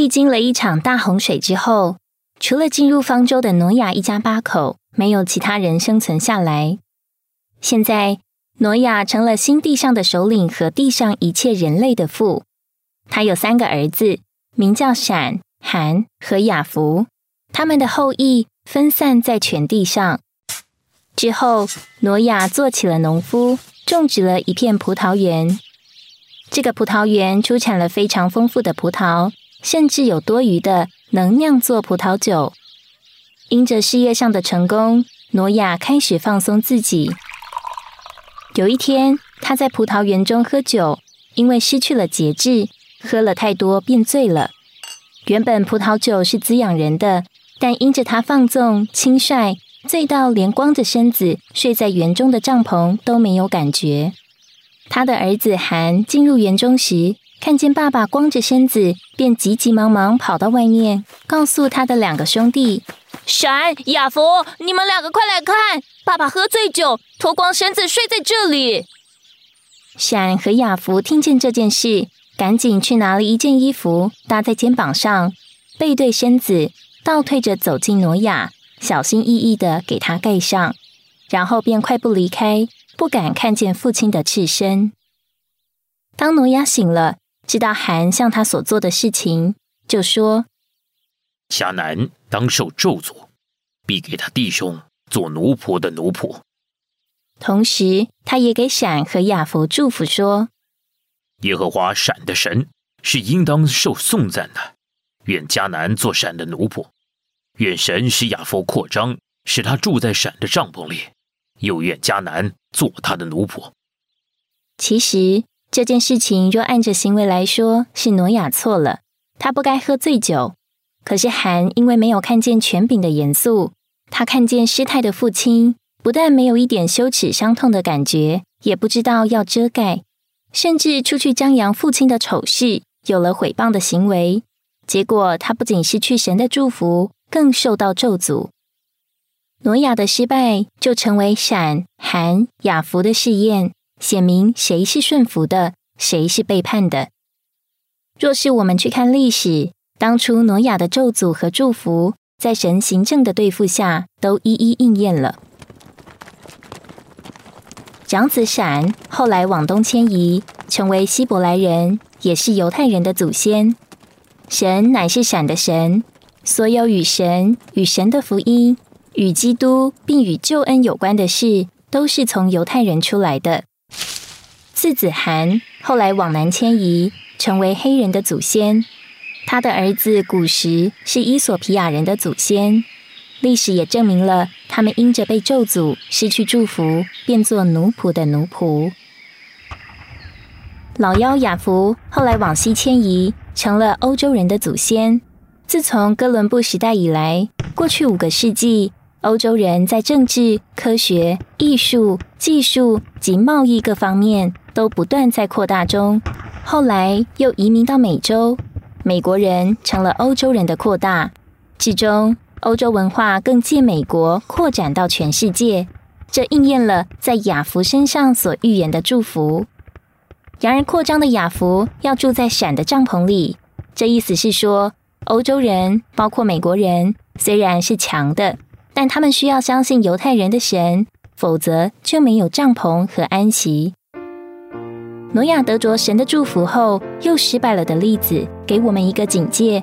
历经了一场大洪水之后，除了进入方舟的挪亚一家八口，没有其他人生存下来。现在，挪亚成了新地上的首领和地上一切人类的父。他有三个儿子，名叫闪、含和雅福。他们的后裔分散在全地上。之后，挪亚做起了农夫，种植了一片葡萄园。这个葡萄园出产了非常丰富的葡萄，甚至有多余的能酿作葡萄酒。因着事业上的成功，挪亚开始放松自己。有一天，他在葡萄园中喝酒，因为失去了节制，喝了太多，变醉了。原本葡萄酒是滋养人的。但因着他放纵轻率，醉到连光着身子睡在园中的帐篷都没有感觉。他的儿子韩进入园中时，看见爸爸光着身子，便急急忙忙跑到外面，告诉他的两个兄弟：“闪、亚福，你们两个快来看，爸爸喝醉酒，脱光身子睡在这里。”闪和亚福听见这件事，赶紧去拿了一件衣服搭在肩膀上，背对身子。倒退着走进挪亚，小心翼翼的给他盖上，然后便快步离开，不敢看见父亲的赤身。当挪亚醒了，知道韩向他所做的事情，就说：“迦南当受咒诅，必给他弟兄做奴仆的奴仆。”同时，他也给闪和亚佛祝福说：“耶和华闪的神是应当受颂赞的。”愿迦南做闪的奴仆，愿神使亚佛扩张，使他住在闪的帐篷里；又愿迦南做他的奴仆。其实这件事情若按着行为来说，是挪亚错了，他不该喝醉酒。可是韩因为没有看见权柄的严肃，他看见失态的父亲，不但没有一点羞耻伤痛的感觉，也不知道要遮盖，甚至出去张扬父亲的丑事，有了毁谤的行为。结果，他不仅失去神的祝福，更受到咒诅。挪亚的失败就成为闪、韩、雅福的试验，写明谁是顺服的，谁是背叛的。若是我们去看历史，当初挪亚的咒诅和祝福，在神行政的对付下，都一一应验了。长子闪后来往东迁移，成为希伯来人，也是犹太人的祖先。神乃是闪的神，所有与神、与神的福音、与基督并与救恩有关的事，都是从犹太人出来的。次子韩后来往南迁移，成为黑人的祖先。他的儿子古时是伊索皮亚人的祖先。历史也证明了，他们因着被咒诅，失去祝福，变作奴仆的奴仆。老幺雅福后来往西迁移。成了欧洲人的祖先。自从哥伦布时代以来，过去五个世纪，欧洲人在政治、科学、艺术、技术及贸易各方面都不断在扩大中。后来又移民到美洲，美国人成了欧洲人的扩大。至终，欧洲文化更借美国扩展到全世界。这应验了在雅福身上所预言的祝福。然而，扩张的雅福要住在闪的帐篷里。这意思是说，欧洲人，包括美国人，虽然是强的，但他们需要相信犹太人的神，否则就没有帐篷和安息。挪亚得着神的祝福后，又失败了的例子，给我们一个警戒：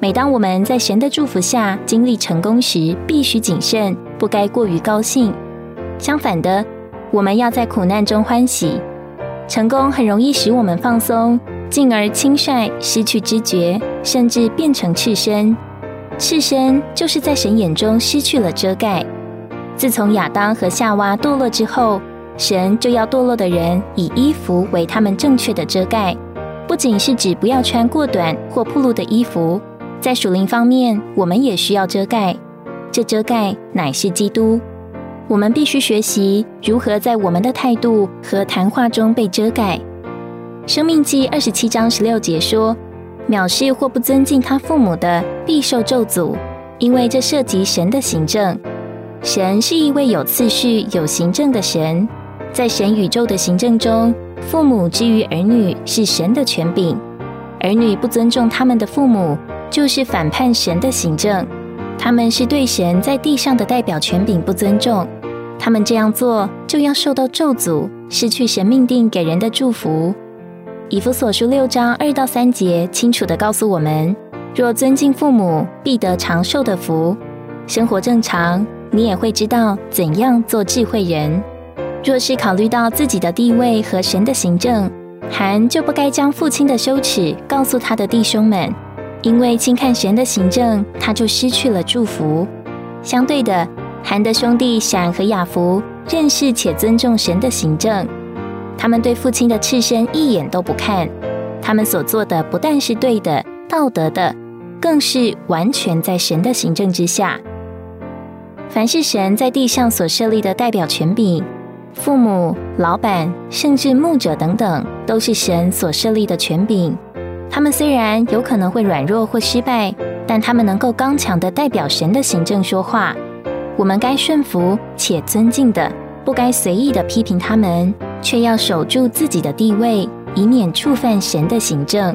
每当我们在神的祝福下经历成功时，必须谨慎，不该过于高兴。相反的，我们要在苦难中欢喜。成功很容易使我们放松，进而轻率、失去知觉，甚至变成赤身。赤身就是在神眼中失去了遮盖。自从亚当和夏娃堕落之后，神就要堕落的人以衣服为他们正确的遮盖，不仅是指不要穿过短或暴露的衣服，在属灵方面，我们也需要遮盖。这遮盖乃是基督。我们必须学习如何在我们的态度和谈话中被遮盖。生命记二十七章十六节说：“藐视或不尊敬他父母的，必受咒诅，因为这涉及神的行政。神是一位有次序、有行政的神，在神宇宙的行政中，父母之于儿女是神的权柄。儿女不尊重他们的父母，就是反叛神的行政。他们是对神在地上的代表权柄不尊重，他们这样做就要受到咒诅，失去神命定给人的祝福。以弗所书六章二到三节清楚的告诉我们：若尊敬父母，必得长寿的福。生活正常，你也会知道怎样做智慧人。若是考虑到自己的地位和神的行政，韩就不该将父亲的羞耻告诉他的弟兄们。因为轻看神的行政，他就失去了祝福。相对的，韩的兄弟闪和雅福认识且尊重神的行政，他们对父亲的赤身一眼都不看。他们所做的不但是对的、道德的，更是完全在神的行政之下。凡是神在地上所设立的代表权柄，父母、老板，甚至牧者等等，都是神所设立的权柄。他们虽然有可能会软弱或失败，但他们能够刚强的代表神的行政说话。我们该顺服且尊敬的，不该随意的批评他们，却要守住自己的地位，以免触犯神的行政。